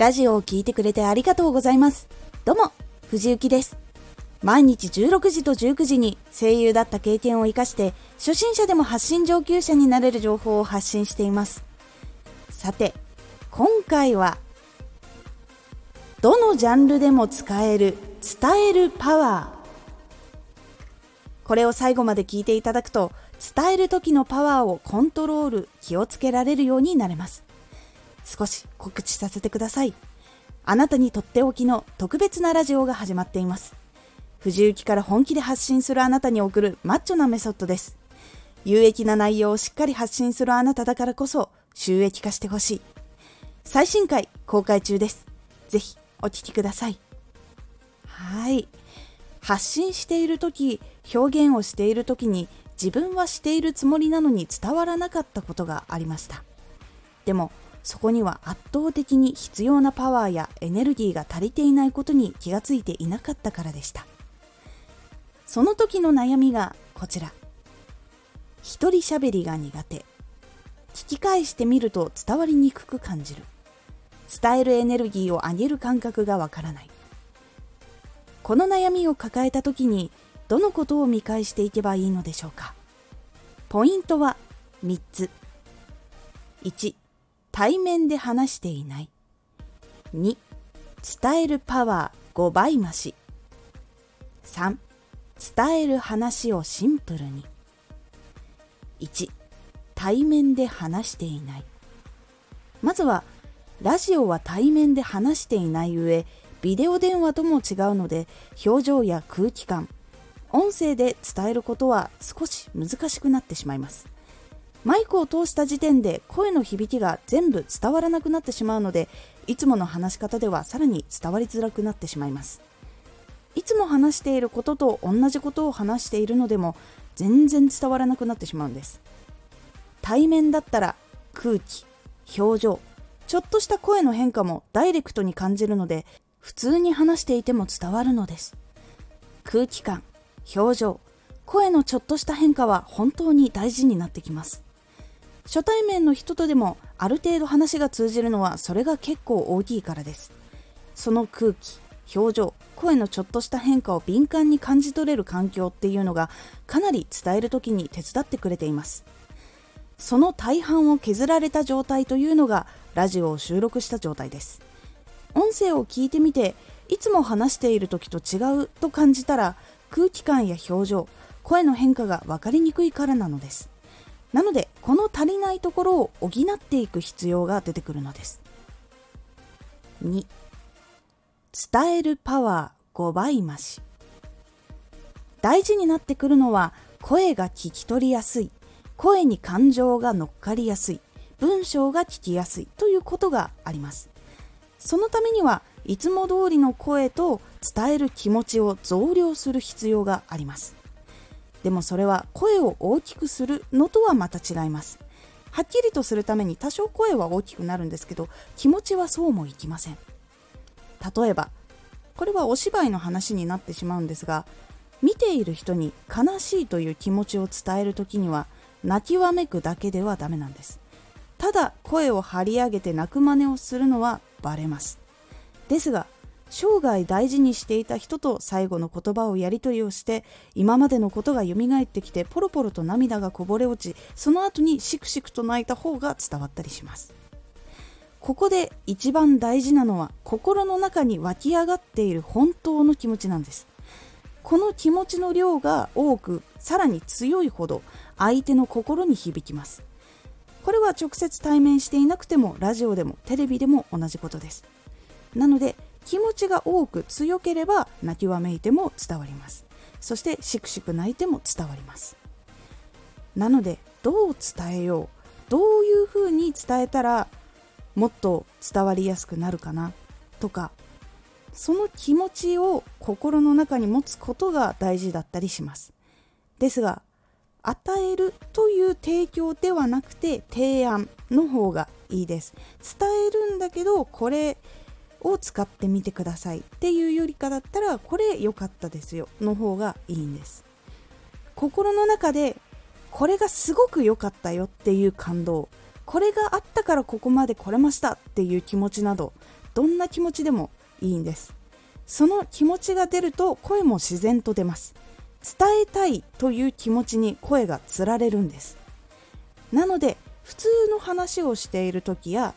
ラジオを聴いてくれてありがとうございます。どうも、藤幸です。毎日16時と19時に声優だった経験を活かして、初心者でも発信上級者になれる情報を発信しています。さて、今回は、どのジャンルでも使える伝えるパワー。これを最後まで聞いていただくと、伝える時のパワーをコントロール、気をつけられるようになれます。少し告知させてください。あなたにとっておきの特別なラジオが始まっています。藤雪から本気で発信するあなたに送るマッチョなメソッドです。有益な内容をしっかり発信するあなただからこそ収益化してほしい。最新回公開中です。ぜひお聞きください。はい。発信している時、表現をしている時に自分はしているつもりなのに伝わらなかったことがありました。でもそこには圧倒的に必要なパワーやエネルギーが足りていないことに気がついていなかったからでした。その時の悩みがこちら。一人喋りが苦手。聞き返してみると伝わりにくく感じる。伝えるエネルギーを上げる感覚がわからない。この悩みを抱えた時にどのことを見返していけばいいのでしょうか。ポイントは3つ。1対面で話していない。2伝えるパワー5倍増し。3伝える話をシンプルに。1対面で話していない。まずはラジオは対面で話していない上ビデオ電話とも違うので表情や空気感音声で伝えることは少し難しくなってしまいます。マイクを通した時点で声の響きが全部伝わらなくなってしまうのでいつもの話し方ではさらに伝わりづらくなってしまいます。いつも話していることと同じことを話しているのでも全然伝わらなくなってしまうんです。対面だったら空気表情ちょっとした声の変化もダイレクトに感じるので普通に話していても伝わるのです。空気感表情声のちょっとした変化は本当に大事になってきます。初対面の人とでもある程度話が通じるのはそれが結構大きいからです。その空気表情声のちょっとした変化を敏感に感じ取れる環境っていうのがかなり伝える時に手伝ってくれています。その大半を削られた状態というのがラジオを収録した状態です。音声を聞いてみていつも話している時と違うと感じたら空気感や表情声の変化が分かりにくいからなのです。なのでこの足りないところを補っていく必要が出てくるのです。2伝えるパワー5倍増し。大事になってくるのは声が聞き取りやすい声に感情が乗っかりやすい文章が聞きやすいということがあります。そのためにはいつも通りの声と伝える気持ちを増量する必要があります。でもそれは声を大きくするのとはまた違います。はっきりとするために多少声は大きくなるんですけど気持ちはそうもいきません。例えばこれはお芝居の話になってしまうんですが見ている人に悲しいという気持ちを伝える時には泣きわめくだけではダメなんです。ただ声を張り上げて泣く真似をするのはバレます。ですが生涯大事にしていた人と最後の言葉をやり取りをして今までのことが蘇ってきてポロポロと涙がこぼれ落ちその後にしくしくと泣いた方が伝わったりします。ここで一番大事なのは心の中に湧き上がっている本当の気持ちなんです。この気持ちの量が多くさらに強いほど相手の心に響きます。これは直接対面していなくてもラジオでもテレビでも同じことです。なので気持ちが多く強ければ泣きわめいても伝わります。そしてしくしく泣いても伝わります。なのでどう伝えよう。どういうふうに伝えたらもっと伝わりやすくなるかな？とかその気持ちを心の中に持つことが大事だったりします。ですが与えるという提供ではなくて提案の方がいいです。伝えるんだけどこれを使ってみてくださいっていうよりかだったらこれ良かったですよ。の方がいいんです。心の中でこれがすごく良かったよっていう感動。これがあったからここまで来れましたっていう気持ちなどどんな気持ちでもいいんです。その気持ちが出ると声も自然と出ます。伝えたいという気持ちに声がつられるんです。なので普通の話をしている時や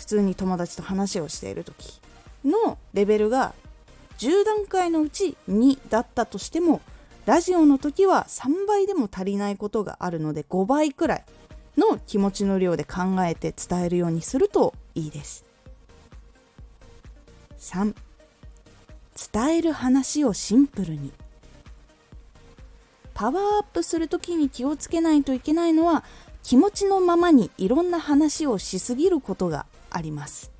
普通に友達と話をしている時のレベルが10段階のうち2だったとしてもラジオの時は3倍でも足りないことがあるので5倍くらいの気持ちの量で考えて伝えるようにするといいです。3伝える話をシンプルに。パワーアップする時に気をつけないといけないのは気持ちのままにいろんな話をしすぎることがあります。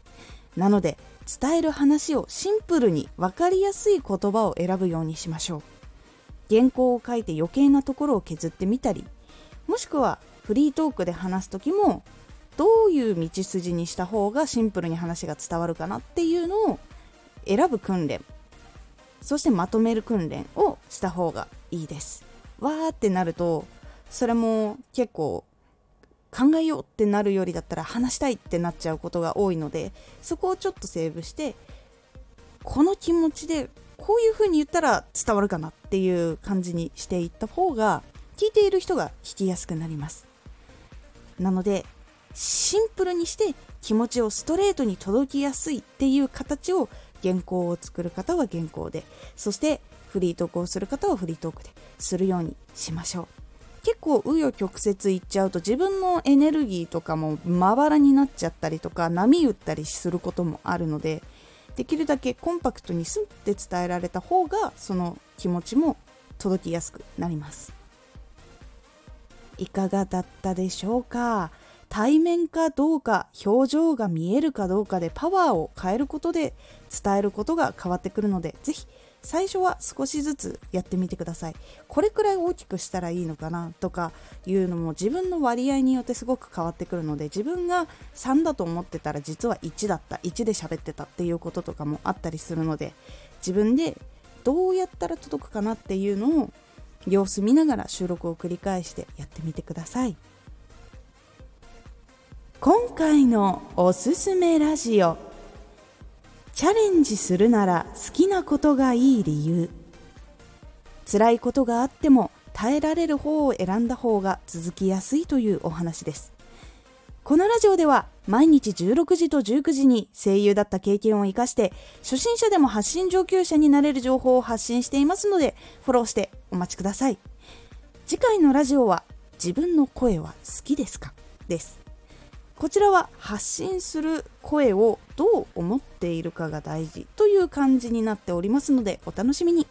なので伝える話をシンプルに分かりやすい言葉を選ぶようにしましょう。原稿を書いて余計なところを削ってみたりもしくはフリートークで話す時もどういう道筋にした方がシンプルに話が伝わるかなっていうのを選ぶ訓練。そしてまとめる訓練をした方がいいです。わーってなるとそれも結構考えようってなるよりだったら話したいってなっちゃうことが多いのでそこをちょっとセーブしてこの気持ちでこういう風に言ったら伝わるかなっていう感じにしていった方が聞いている人が聞きやすくなります。なのでシンプルにして気持ちをストレートに届きやすいっていう形を原稿を作る方は原稿でそしてフリートークをする方はフリートークでするようにしましょう。結構紆余曲折いっちゃうと自分のエネルギーとかもまばらになっちゃったりとか波打ったりすることもあるのでできるだけコンパクトにスンって伝えられた方がその気持ちも届きやすくなります。いかがだったでしょうか？対面かどうか表情が見えるかどうかでパワーを変えることで伝えることが変わってくるので是非最初は少しずつやってみてください。これくらい大きくしたらいいのかなとかいうのも自分の割合によってすごく変わってくるので自分が3だと思ってたら実は1だった1で喋ってたっていうこととかもあったりするので自分でどうやったら届くかなっていうのを様子見ながら収録を繰り返してやってみてください。今回のおすすめラジオ。チャレンジするなら好きなことがいい理由。辛いことがあっても耐えられる方を選んだ方が続きやすいというお話です。このラジオでは毎日16時と19時に声優だった経験を生かして初心者でも発信上級者になれる情報を発信していますのでフォローしてお待ちください。次回のラジオは自分の声は好きですか？です。こちらは発信する声をどう思っているかが大事という感じになっておりますのでお楽しみに。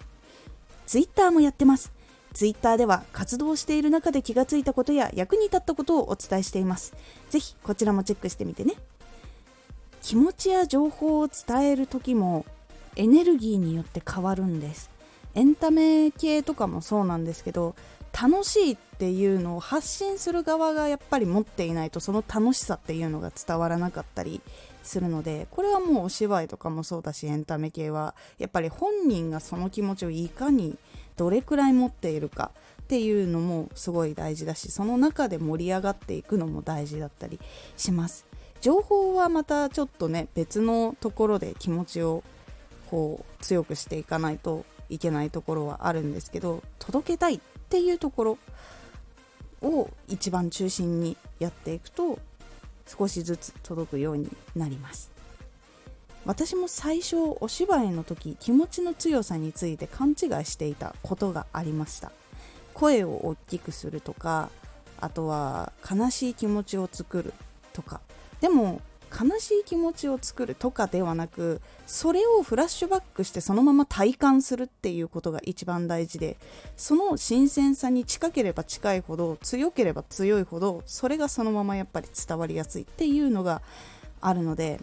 Twitter もやってます。Twitter では活動している中で気がついたことや役に立ったことをお伝えしています。ぜひこちらもチェックしてみてね。気持ちや情報を伝える時もエネルギーによって変わるんです。エンタメ系とかもそうなんですけど楽しいっていうのを発信する側がやっぱり持っていないとその楽しさっていうのが伝わらなかったりするのでこれはもうお芝居とかもそうだしエンタメ系はやっぱり本人がその気持ちをいかにどれくらい持っているかっていうのもすごい大事だしその中で盛り上がっていくのも大事だったりします。情報はまたちょっとね別のところで気持ちをこう強くしていかないといけないところはあるんですけど届けたいっていうところを一番中心にやっていくと少しずつ届くようになります。私も最初お芝居の時気持ちの強さについて勘違いしていたことがありました。声を大きくするとかあとは悲しい気持ちを作るとか。でも悲しい気持ちを作るとかではなくそれをフラッシュバックしてそのまま体感するっていうことが一番大事でその新鮮さに近ければ近いほど強ければ強いほどそれがそのままやっぱり伝わりやすいっていうのがあるので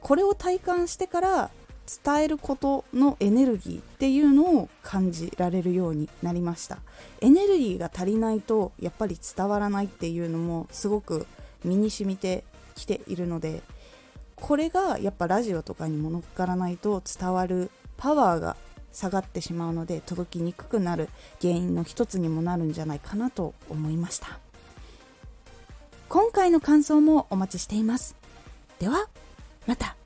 これを体感してから伝えることのエネルギーっていうのを感じられるようになりました。エネルギーが足りないとやっぱり伝わらないっていうのもすごく身に染みてきているのでこれがやっぱラジオとかにも乗っからないと伝わるパワーが下がってしまうので届きにくくなる原因の一つにもなるんじゃないかなと思いました。今回の感想もお待ちしています。ではまた。